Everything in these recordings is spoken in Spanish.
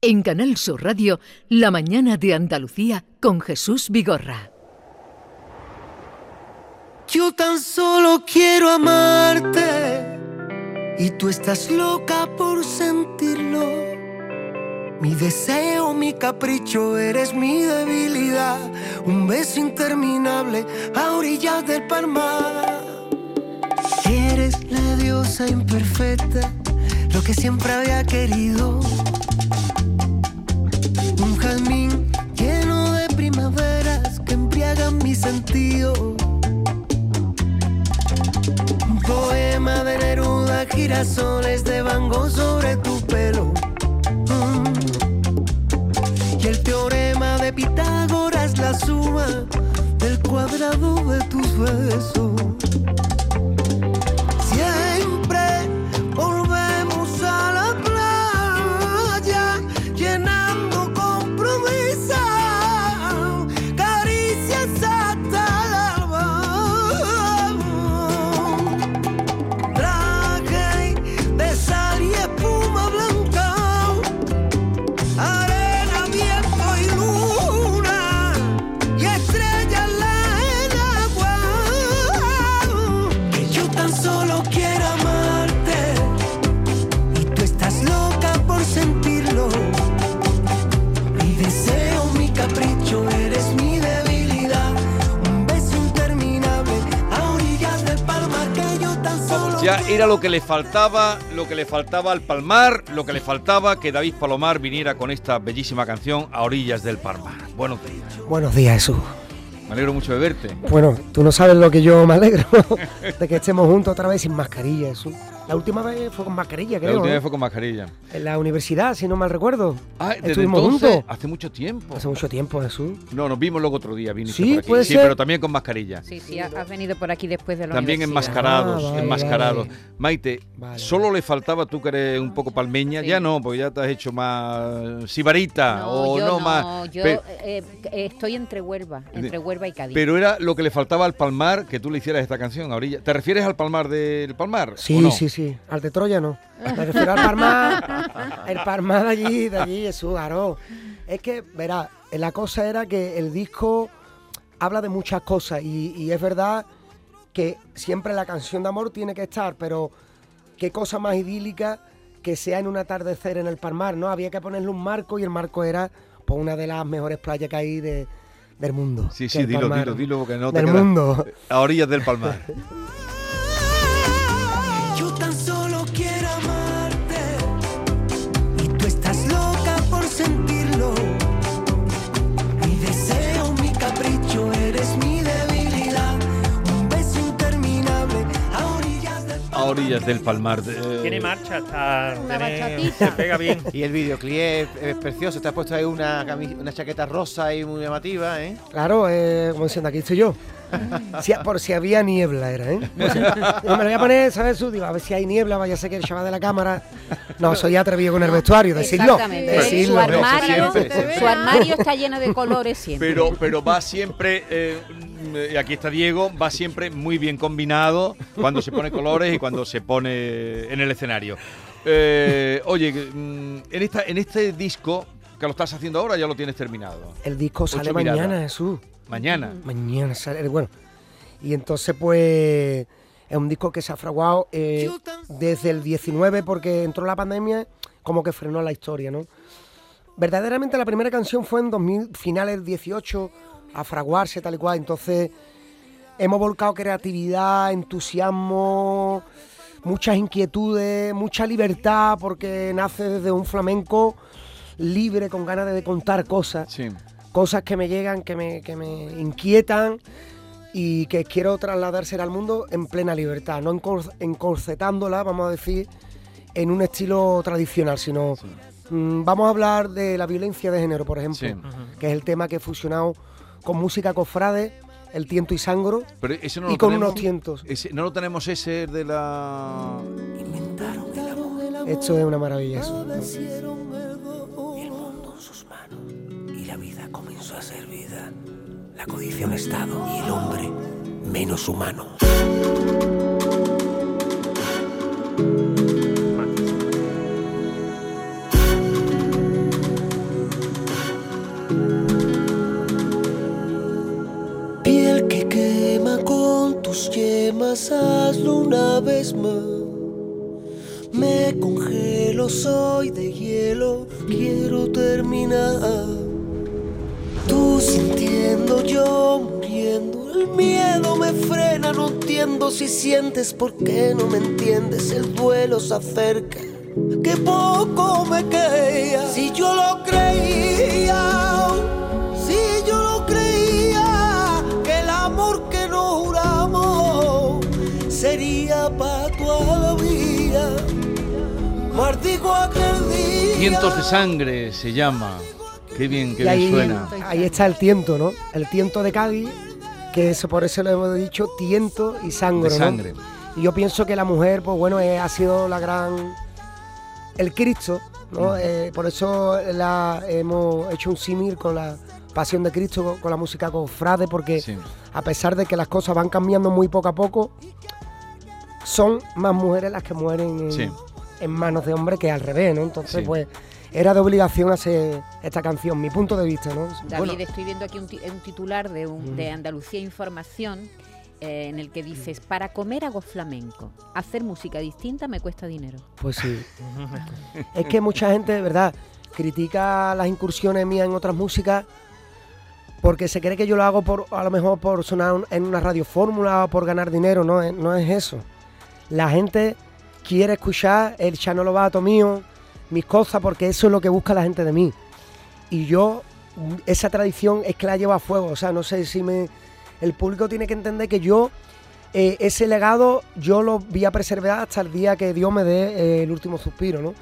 En Canal Sur Radio, La mañana de Andalucía con Jesús Vigorra. Yo tan solo quiero amarte y tú estás loca por sentirlo. Mi deseo, mi capricho, eres mi debilidad. Un beso interminable a orillas del palmar. Eres la diosa imperfecta, lo que siempre había querido mi sentido. Poema de Neruda, girasoles de Van sobre tu pelo. Mm. Y el teorema de Pitágoras, la suma del cuadrado de tus besos. Era lo que le faltaba, lo que le faltaba al Palmar, lo que le faltaba que David Palomar viniera con esta bellísima canción a orillas del Palmar. Buenos días. Buenos días, Jesús. Me alegro mucho de verte. Bueno, tú no sabes lo que yo me alegro de que estemos juntos otra vez sin mascarilla, Jesús. La última vez fue con mascarilla, creo. La última vez fue con mascarilla. En la universidad, si no mal recuerdo. Ah, Estuvimos juntos. Hace mucho tiempo. Hace mucho tiempo, Jesús. No, nos vimos luego otro día, viniste sí, por aquí. Puede sí, ser. pero también con mascarilla. Sí, sí, has venido por aquí después de la También enmascarados, ah, enmascarados. Maite, solo le faltaba, tú que eres un poco palmeña, ya no, porque ya te has hecho más sibarita no, o yo no, no más. Yo eh, estoy entre Huelva, entre Huelva y Cádiz. Pero era lo que le faltaba al Palmar que tú le hicieras esta canción a orilla. ¿Te refieres al Palmar del Palmar? Sí, sí, sí. Al de Troya no. Me refiero al Parmar, el Parmar de allí, de allí, Jesús, claro. Es que, verá, la cosa era que el disco habla de muchas cosas y, es verdad que siempre la canción de amor tiene que estar, pero qué cosa más idílica que sea en un atardecer en el Palmar, ¿no? Había que ponerle un marco y el marco era pues, una de las mejores playas que hay del mundo. Sí, sí, dilo, dilo, dilo, porque no te Del mundo. A orillas del Palmar. orillas del Palmar. Tiene marcha, está, se pega bien. Y el videoclip es, precioso. Te has puesto ahí una, una chaqueta rosa y muy llamativa, ¿eh? Claro, eh, como diciendo, aquí estoy yo. por si había niebla era, ¿eh? me lo voy a poner, ¿sabes? Digo, a ver si hay niebla, vaya a ser que el chaval de la cámara. No, soy atrevido con el vestuario, decirlo. Exactamente. Su, armario, su armario está lleno de colores siempre. Pero, pero va siempre, eh, y aquí está Diego, va siempre muy bien combinado cuando se pone colores y cuando se pone en el escenario. Eh, oye, mm, en, esta, en este disco que lo estás haciendo ahora ya lo tienes terminado. El disco sale mañana, Jesús. Mañana. Mañana sale, bueno. Y entonces, pues, es un disco que se ha fraguado eh, desde el 19 porque entró la pandemia, como que frenó la historia, ¿no? Verdaderamente la primera canción fue en 2000, finales del 18, a fraguarse tal y cual. Entonces, hemos volcado creatividad, entusiasmo, muchas inquietudes, mucha libertad, porque nace desde un flamenco libre, con ganas de contar cosas. Sí cosas que me llegan, que me, inquietan y que quiero trasladarse al mundo en plena libertad, no encorsetándola, vamos a decir, en un estilo tradicional, sino mm, vamos a hablar de la violencia de género, por ejemplo, que es el tema que he fusionado con música cofrade, el tiento y sangro, y con unos tientos. no lo tenemos ese de la... Esto es una maravilla. la codicia un estado y el hombre menos humano. Hazlo una vez más. Me congelo, soy de hielo, quiero terminar. Tú sintiendo, yo muriendo, el miedo me frena, no entiendo si sientes, por qué no me entiendes, el duelo se acerca. Que poco me queda, si yo lo creía, Cientos de sangre se llama. Qué bien, qué Y bien ahí, suena. ahí está el tiento, ¿no? El tiento de Cádiz, que eso por eso le hemos dicho tiento y sangre, De ¿no? sangre. Y yo pienso que la mujer, pues bueno, eh, ha sido la gran. el Cristo, ¿no? Eh, por eso la, hemos hecho un símil con la Pasión de Cristo, con, con la música cofrade, porque Sí. a pesar de que las cosas van cambiando muy poco a poco, son más mujeres las que mueren en, Sí. En manos de hombres que al revés, ¿no? Entonces, Sí. pues era de obligación hacer esta canción, mi punto de vista, ¿no? David, Bueno, estoy viendo aquí un, ti- un titular de, un- de Andalucía Información eh, en el que dices, para comer hago flamenco, hacer música distinta me cuesta dinero. Pues sí. es que mucha gente, de verdad, critica las incursiones mías en otras músicas porque se cree que yo lo hago por a lo mejor por sonar un- en una radio fórmula o por ganar dinero, no no es eso. La gente quiere escuchar el Chano Lobato mío, mis cosas, porque eso es lo que busca la gente de mí. Y yo, esa tradición es que la llevo a fuego, o sea, no sé si me... El público tiene que entender que yo eh, ese legado yo lo voy a preservar hasta el día que Dios me dé eh, el último suspiro, ¿no?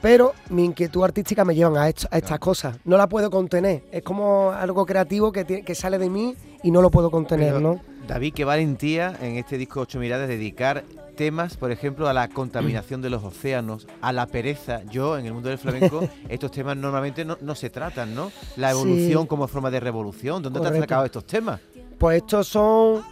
Pero mi inquietud artística me llevan a, esto- a estas cosas. No la puedo contener. Es como algo creativo que, tiene- que sale de mí y no lo puedo contener, Pero, ¿no? David, qué valentía en este disco Ocho Miradas dedicar temas, por ejemplo, a la contaminación de los océanos, a la pereza. Yo, en el mundo del flamenco, estos temas normalmente no, no se tratan, ¿no? La Sí. evolución como forma de revolución. ¿Dónde te Correcto. has sacado estos temas? Pues estos son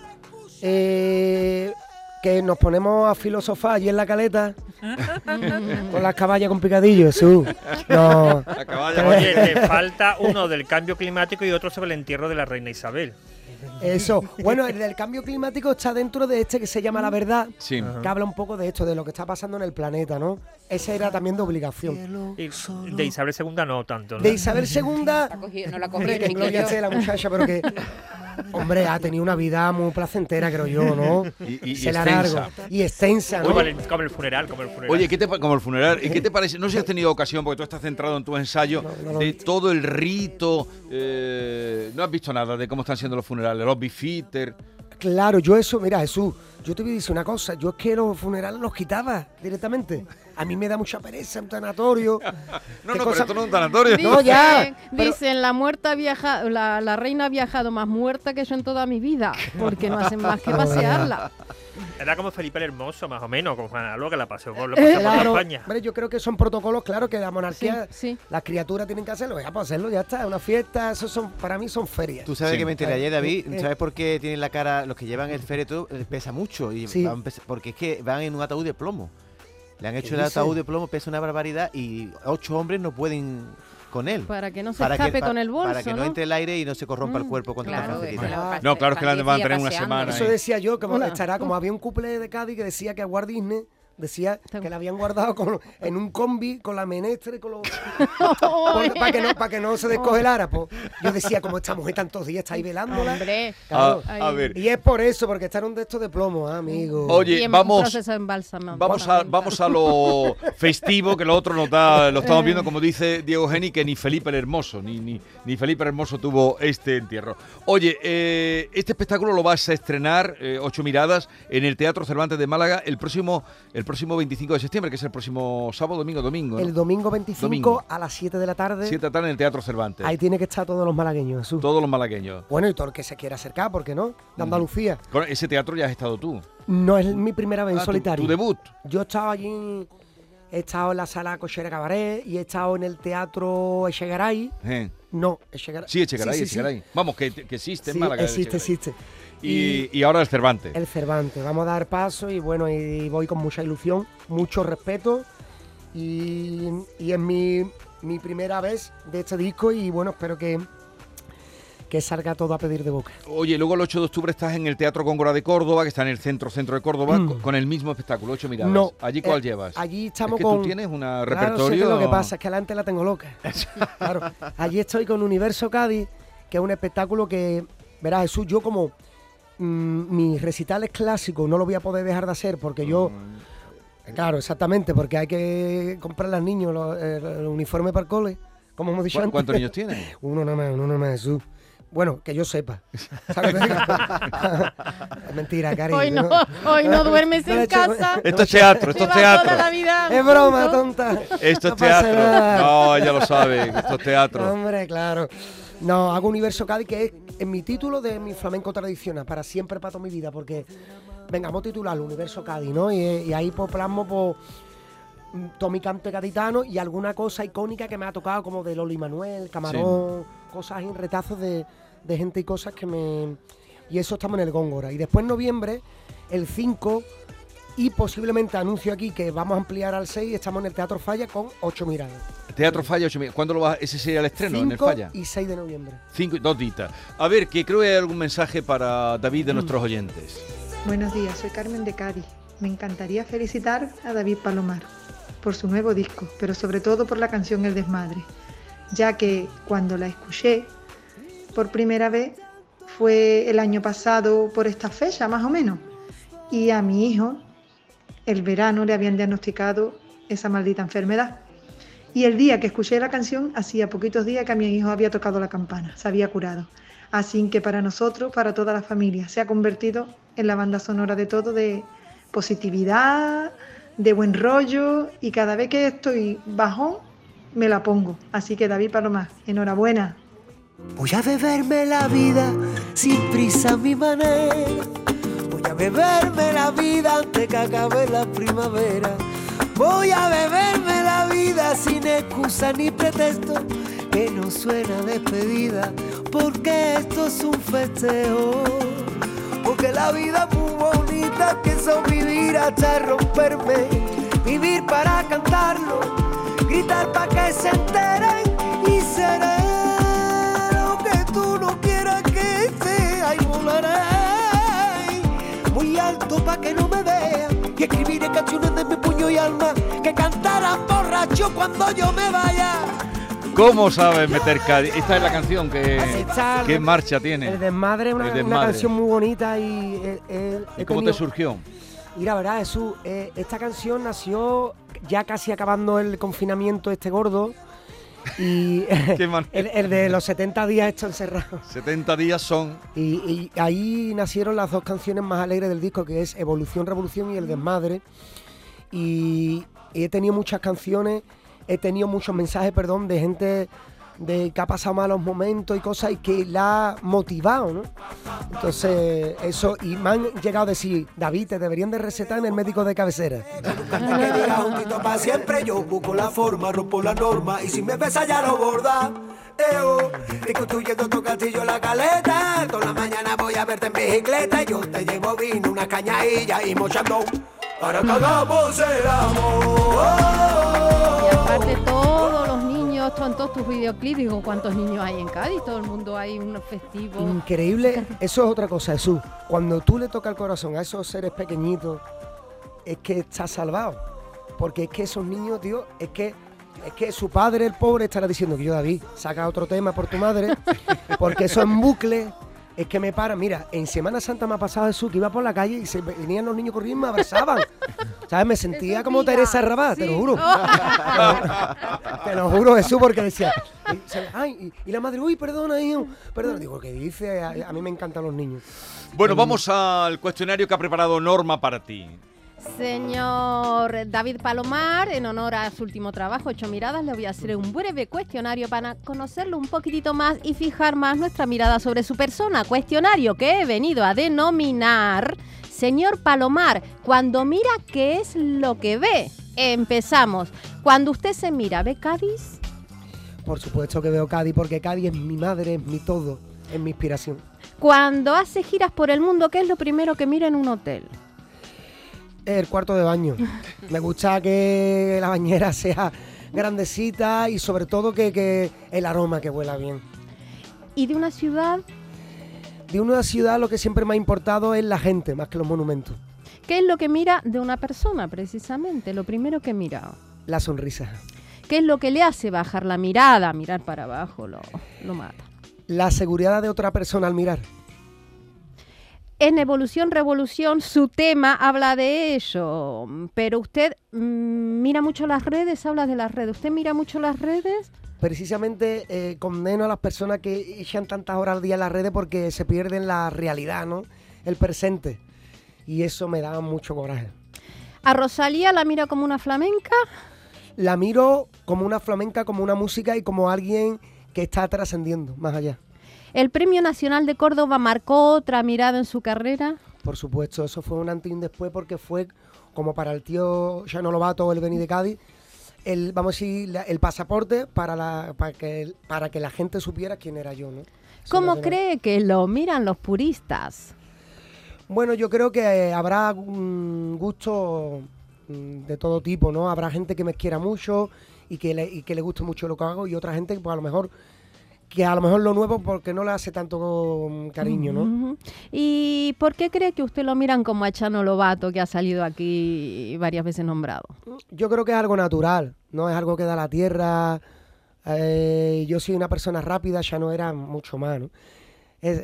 eh, que nos ponemos a filosofar allí en la caleta con las caballas con picadillo, Jesús. No, La caballa. Oye, te falta uno del cambio climático y otro sobre el entierro de la reina Isabel. Eso. Bueno, el del cambio climático está dentro de este que se llama La Verdad, Sí. que habla un poco de esto, de lo que está pasando en el planeta, ¿no? Ese era también de obligación. Y de Isabel II no tanto. ¿no? De Isabel II, La cogido- no la cogí que gloria esté la muchacha, pero que, hombre, ha tenido una vida muy placentera, creo yo, ¿no? Y, y- y Se la extensa. largo. Y extensa, ¿no? Como el, como el funeral, como el funeral. Oye, ¿qué te, como el funeral, ¿y qué te parece? No sé si has tenido ocasión, porque tú estás centrado en tu ensayo, No, no de todo el rito. eh, no has visto nada de cómo están siendo los funerales, los bifitter. Claro, yo eso, mira, Jesús, yo te voy a decir una cosa, yo es que los funerales los quitaba directamente. A mí me da mucha pereza un tanatorio. No, ¿Qué no, pero cosa- esto no es un tanatorio. No, ya, Dicen, pero- dicen, la muerta viaja, la, la reina ha viajado más muerta que yo en toda mi vida, porque no hacen más que pasearla. Era como Felipe el Hermoso, más o menos, como Juan Aló, que la paseó por, paseó por toda Claro, España. hombre, yo creo que son protocolos, claro, que la monarquía, sí. las criaturas tienen que hacerlo, ya pues hacerlo, ya está, una fiesta, eso son, para mí son ferias. Tú sabes Sí. que me enteré ayer, David. Eh, ¿Sabes por qué tienen la cara, los que llevan el féretro, eh, pesa mucho? Y Sí. van pesa- porque es que van en un ataúd de plomo. Le han hecho el ataúd de plomo, pesa una barbaridad y ocho hombres no pueden con él. Para que no se Para que- escape pa- con el bolso, Para que no, ¿no? entre el aire y no se corrompa el Mm, cuerpo con tanta Claro, que pa- No, claro, es que la van a tener una semana. Eso ahí. decía yo, como Hola. estará, como había un couple de Cádiz que decía que a Walt Disney decía que la habían guardado con- en un combi con la menestre, con los para que no, para que no se descongelara. pues. Yo decía, como esta mujer tantos días está ahí velándola. Hombre. Claro. Ah, a ver. Y es por eso, porque está en un de estos de plomo, ah, amigo. y Oye, en vamos. proceso de embalsamamiento. Vamos a, vamos a lo festivo, que lo otro no da, lo estamos viendo, como dice Diego Geni, que ni Felipe el Hermoso, ni, ni, ni Felipe el Hermoso tuvo este entierro. Oye, eh, este espectáculo lo vas a estrenar, eh, Ocho Miradas, en el Teatro Cervantes de Málaga el próximo, el próximo 25 de septiembre, que es el próximo sábado, domingo, domingo. El domingo 25 Domingo. a las 7 de la tarde. Siete de la tarde en el Teatro Cervantes. Ahí tiene que estar todos los malagueños, Jesús. Todos los malagueños. Bueno, y todo el que se quiera acercar, ¿por qué no? De Andalucía. Con ese teatro ya has estado tú. No es mi primera vez en Ah, tu- solitario. Tu, debut. Yo he estado allí, he estado en la sala Cochera Cabaret y he estado en el teatro Echegaray. Eh. No, Echegaray. Sí, Echegaray, Sí, sí, sí. Echegaray. Vamos, que, que existe en Málaga. existe, existe. Y, y ahora el Cervantes. El Cervantes. Vamos a dar paso y bueno, y voy con mucha ilusión, mucho respeto. Y, y es mi, mi primera vez de este disco y bueno, espero que, que salga todo a pedir de boca. Oye, luego el 8 de octubre estás en el Teatro Góngora de Córdoba, que está en el centro centro de Córdoba, Mm. co- con el mismo espectáculo, ocho miradas. No, ¿Allí cuál eh, llevas? Allí es estamos que con... tú tienes un Claro, repertorio... que lo que pasa es que la antes la tengo loca. claro, allí estoy con Universo Cádiz, que es un espectáculo que, verás Jesús, yo como mm, mis recitales clásicos no lo voy a poder dejar de hacer porque yo... Mm. Claro, exactamente, porque hay que comprarle al niños los, el- el uniforme para el cole, como hemos dicho ¿Cu- antes. ¿Cuántos niños tienes? Uno nada más, uno nada más, Jesús. Bueno, que yo sepa. ¿Sabes lo que te digo? es mentira, cariño. Hoy no, hoy no duermes No en casa. Esto es teatro, esto es la teatro. vida Es broma, tonta. Esto es teatro. No, ella lo sabe, esto es teatro. Hombre, claro. No, hago Universo Cádiz, que es en mi título de mi flamenco tradicional, para siempre, para toda mi vida, porque, venga, vamos a titularlo Universo Cádiz, ¿no? Y, y ahí pues plasmo pues, mm, todo mi cante gaditano y alguna cosa icónica que me ha tocado, como de Loli Manuel, Camarón, cosas en retazos de, de gente y cosas que me... Y eso estamos en el Góngora. Y después en noviembre, el 5, y posiblemente anuncio aquí que vamos a ampliar al 6, estamos en el Teatro Falla con 8 miradas. Teatro Falla, ocho miradas. ¿Cuándo lo vas? Ese sería el estreno, en el 5 Falla. y 6 de noviembre. Cinco, y- dos ditas. A ver, que creo que hay algún mensaje para David Mm. de nuestros oyentes. Buenos días, soy Carmen de Cádiz. Me encantaría felicitar a David Palomar por su nuevo disco, pero sobre todo por la canción El Desmadre, ya que cuando la escuché por primera vez fue el año pasado por esta fecha, más o menos, y a mi hijo el verano le habían diagnosticado esa maldita enfermedad. Y el día que escuché la canción, hacía poquitos días que a mi hijo había tocado la campana, se había curado. Así que para nosotros, para toda la familia, se ha convertido en la banda sonora de todo, de positividad, de buen rollo, y cada vez que estoy bajón, me la pongo. Así que David Palomar, enhorabuena. Voy a beberme la vida sin prisa a mi manera. Voy a beberme la vida antes que acabe la primavera. Voy a beberme sin excusa ni pretexto. Que no suena despedida, porque esto es un festejo. Porque la vida es muy bonita, son vivir hasta romperme. Vivir para cantarlo, gritar para que se enteren y seré lo que tú no quieras que sea y volaré muy alto para que no me vean y escribiré canciones de mi puño y alma que cantarán borracho cuando yo me vaya. ¿Cómo sabes meter Cádiz? Esta es la canción que, ¿qué marcha tiene. El desmadre es una, una canción muy bonita y... eh, eh, ¿Y cómo te tenido- surgió? Mira, verás, Jesús, eh, esta canción nació ya casi acabando el confinamiento este gordo y el, el de los 70 días esto encerrado. 70 días son. Y, y ahí nacieron las dos canciones más alegres del disco, que es Evolución, Revolución y El Desmadre. Y, he tenido muchas canciones, he tenido muchos mensajes, perdón, de gente de que ha pasado malos momentos y cosas y que la ha motivado, ¿no? Entonces, eso, y me han llegado a decir, David, te deberían de recetar en el médico de cabecera. Siempre, yo busco la forma, rompo la norma y si me besa ya lo borda. Eo, estoy construyendo tu castillo la caleta, toda la mañana voy a verte en bicicleta, yo te llevo vino, una cañadilla y mochando para que hagamos el amor. Y aparte todos los niños, todos tus videoclips, digo, ¿cuántos niños hay en Cádiz? Todo el mundo hay unos festivos. Increíble, eso es otra cosa, Jesús. Cuando tú le tocas el corazón a esos seres pequeñitos, es que estás salvado. Porque es que esos niños, tío, es que es que su padre, el pobre, estará diciendo que yo, David, saca otro tema por tu madre, porque eso en bucle es que me para. Mira, en Semana Santa me ha pasado Jesús que iba por la calle y se venían los niños corriendo y me abrazaban. ¿Sabes? Me sentía como Teresa Rabat, te lo juro. Te lo juro, Jesús, porque decía, ay, y, y la madre, uy, perdona, hijo, perdona. Digo, ¿qué dice? A, a mí me encantan los niños. Bueno, vamos al cuestionario que ha preparado Norma para ti. Señor David Palomar, en honor a su último trabajo, Ocho Miradas, le voy a hacer un breve cuestionario para conocerlo un poquitito más y fijar más nuestra mirada sobre su persona. Cuestionario que he venido a denominar Señor Palomar, cuando mira, ¿qué es lo que ve? Empezamos. Cuando usted se mira, ¿ve Cádiz? Por supuesto que veo Cádiz, porque Cádiz es mi madre, es mi todo, es mi inspiración. Cuando hace giras por el mundo, ¿qué es lo primero que mira en un hotel? El cuarto de baño. Me gusta que la bañera sea grandecita y sobre todo que, que el aroma que huela bien. ¿Y de una ciudad? De una ciudad lo que siempre me ha importado es la gente, más que los monumentos. ¿Qué es lo que mira de una persona, precisamente? Lo primero que mira. La sonrisa. ¿Qué es lo que le hace bajar la mirada, mirar para abajo, lo, lo mata? La seguridad de otra persona al mirar. En Evolución Revolución su tema habla de ello, pero usted mm, mira mucho las redes, habla de las redes. ¿Usted mira mucho las redes? Precisamente eh, condeno a las personas que echan tantas horas al día en las redes porque se pierden la realidad, ¿no? El presente. Y eso me da mucho coraje. ¿A Rosalía la mira como una flamenca? La miro como una flamenca, como una música y como alguien que está trascendiendo más allá. ¿El Premio Nacional de Córdoba marcó otra mirada en su carrera? Por supuesto, eso fue un antes y un después porque fue como para el tío Chano Lobato el Beni de Cádiz, el, vamos a decir, el pasaporte para, la, para, que, para que la gente supiera quién era yo, ¿no? ¿Cómo nacional. cree que lo miran los puristas? Bueno, yo creo que eh, habrá un gusto mm, de todo tipo, ¿no? Habrá gente que me quiera mucho y que le, y que le guste mucho lo que hago y otra gente que pues, a lo mejor que a lo mejor lo nuevo porque no le hace tanto mm, cariño, ¿no? ¿Y por qué cree que usted lo miran como a Chano Lobato, que ha salido aquí varias veces nombrado? Yo creo que es algo natural, no es algo que da la tierra. Eh, yo soy una persona rápida, ya no era mucho más, ¿no? Es-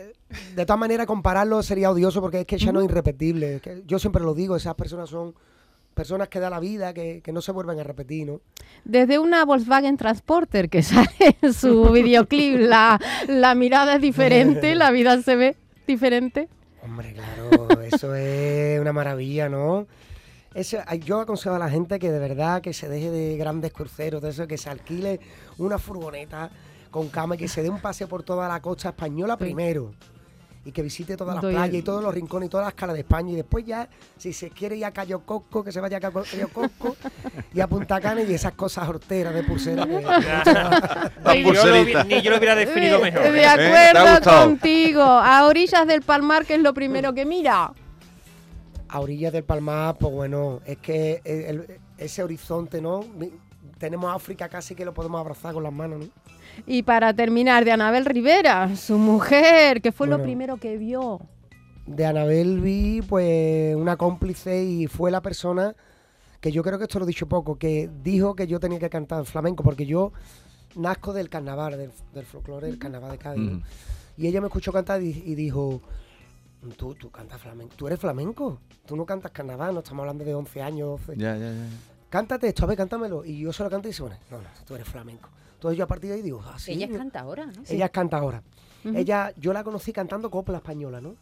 de todas maneras, compararlo sería odioso porque es que ya no es irrepetible. es que yo siempre lo digo, esas personas son personas que da la vida, que, que no se vuelven a repetir, ¿no? Desde una Volkswagen Transporter que sale en su videoclip, la, la mirada es diferente, la vida se ve diferente. Hombre, claro, eso es una maravilla, ¿no? Eso, yo aconsejo a la gente que de verdad que se deje de grandes cruceros, de eso, que se alquile una furgoneta con cama y que se dé un paseo por toda la costa española primero. Y que visite todas las Doy- playas y todos los rincones y todas las calas de España. Y después ya, si se quiere ir a Cayo Cosco, que se vaya a Cayo Cosco y a Punta Cana y esas cosas horteras de pulsera. que- La Ni yo, lo, ni yo lo hubiera definido mejor. De ¿eh? ¿Te ha acuerdo gustado? contigo. A orillas del Palmar, que es lo primero que mira. a orillas del Palmar, pues bueno, es que el- el- ese horizonte, ¿no? Tenemos África casi que lo podemos abrazar con las manos, ¿no? Y para terminar, de Anabel Rivera, su mujer, que fue lo primero que vio. De Anabel vi, pues, una cómplice y fue la persona que yo creo que esto lo he dicho poco, que dijo que yo tenía que cantar flamenco, porque yo nazco del carnaval, del, del folclore del carnaval de Cádiz. Ujú. Y ella me escuchó cantar y, y dijo, tú, tú cantas flamenco, tú eres flamenco, tú no cantas carnaval, no estamos hablando de 11 años, 12. Ya, ya, ya. cántate esto, a ver, cántamelo. Y yo se lo canto y dice, bueno, no, no, tú eres flamenco. Entonces yo a partir de ahí digo, ah, sí. Ella canta ahora, ¿no? Ella canta ahora. Ella, yo la conocí cantando copla española, ¿no?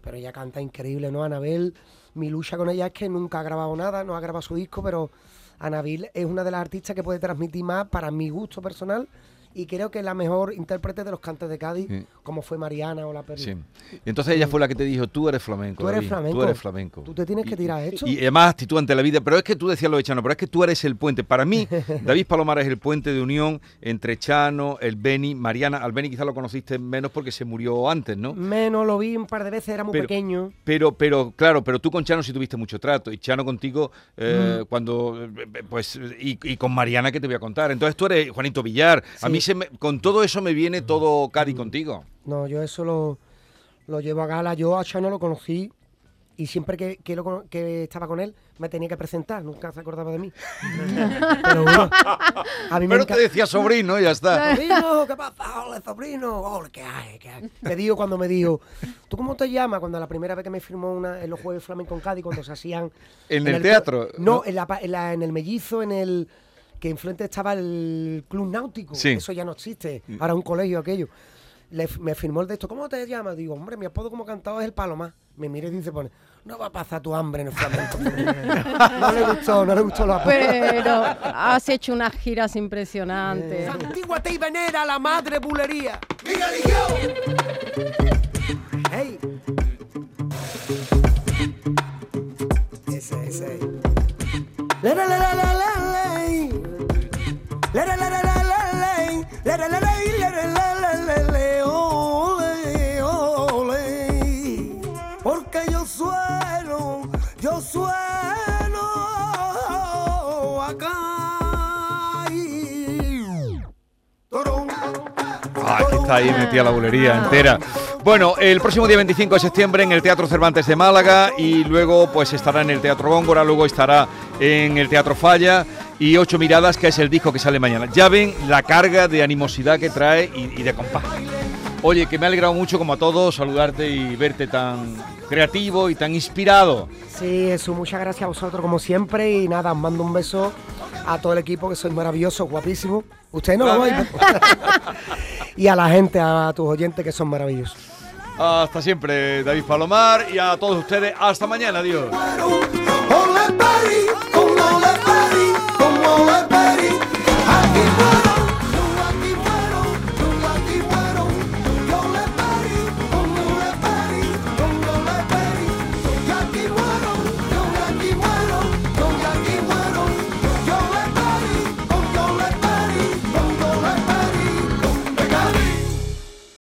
Pero ella canta increíble, ¿no? Anabel, mi lucha con ella es que nunca ha grabado nada, no ha grabado su disco, pero Anabel es una de las artistas que puede transmitir más para mi gusto personal y creo que la mejor intérprete de los cantes de Cádiz, Sí. como fue Mariana o la Perla. Sí. Y entonces ella fue la que te dijo, tú eres flamenco. Tú eres David, flamenco. Tú eres flamenco. Tú te tienes que tirar esto. Y además actitud ante la vida. Pero es que tú decías lo de Chano, pero es que tú eres el puente. Para mí, David Palomar es el puente de unión entre Chano, el Beni, Mariana. Al Beni quizás lo conociste menos porque se murió antes, ¿no? Menos lo vi un par de veces, era muy Pero- pequeño. Pero, pero, claro, pero tú con Chano sí tuviste mucho trato. Y Chano contigo, eh, Mm. cuando, eh, pues, y, y con Mariana que te voy a contar. Entonces tú eres Juanito Villar. A Sí. Mí se me- con todo eso me viene todo Cádiz contigo. No, yo eso lo, lo llevo a gala. Yo a Chano lo conocí y siempre que, que, lo que estaba con él me tenía que presentar. Nunca se acordaba de mí. Pero bueno, a mí me Pero te decía sobrino, ya está. Sobrino, ¿qué pasa? Hola, sobrino. Hola, ¿qué hay? ¿Qué hay? Me dijo cuando me dijo, ¿tú cómo te llamas? Cuando la primera vez que me firmó una, en los Jueves Flamenco en Cádiz, cuando se hacían... En el teatro, No, ¿no? En, la, pa- en, la- en el Mellizo, en el... Que enfrente estaba el Club Náutico. Sí. Eso ya no existe. Ahora un colegio aquello. Le me firmó el de esto. ¿Cómo te llamas? Digo, hombre, mi apodo como cantado es el Palomar. Me mira y dice, pone, no va a pasar tu hambre en el flamenco. no le gustó, no le gustó la Pero has hecho unas giras impresionantes. Santíguate y venera la madre bulería. ¡Hey! Ese, ese. La, la, la, la, Porque yo sueno, yo sueno acá. Qué está ahí metida la bulería entera. Bueno, el próximo día 25 de septiembre en el Teatro Cervantes de Málaga y luego pues estará en el Teatro Góngora, luego estará en el Teatro Falla y Ocho Miradas, que es el disco que sale mañana. Ya ven la carga de animosidad que trae y, y de compás. Oye, que me ha alegrado mucho como a todos saludarte y verte tan creativo y tan inspirado. Sí, Jesús, muchas gracias a vosotros como siempre y nada, os mando un beso a todo el equipo que sois maravillosos, guapísimos. Ustedes no lo ven. y a la gente, a tus oyentes que son maravillosos. Hasta siempre, David Palomar, y a todos ustedes, hasta mañana, adiós. Oh.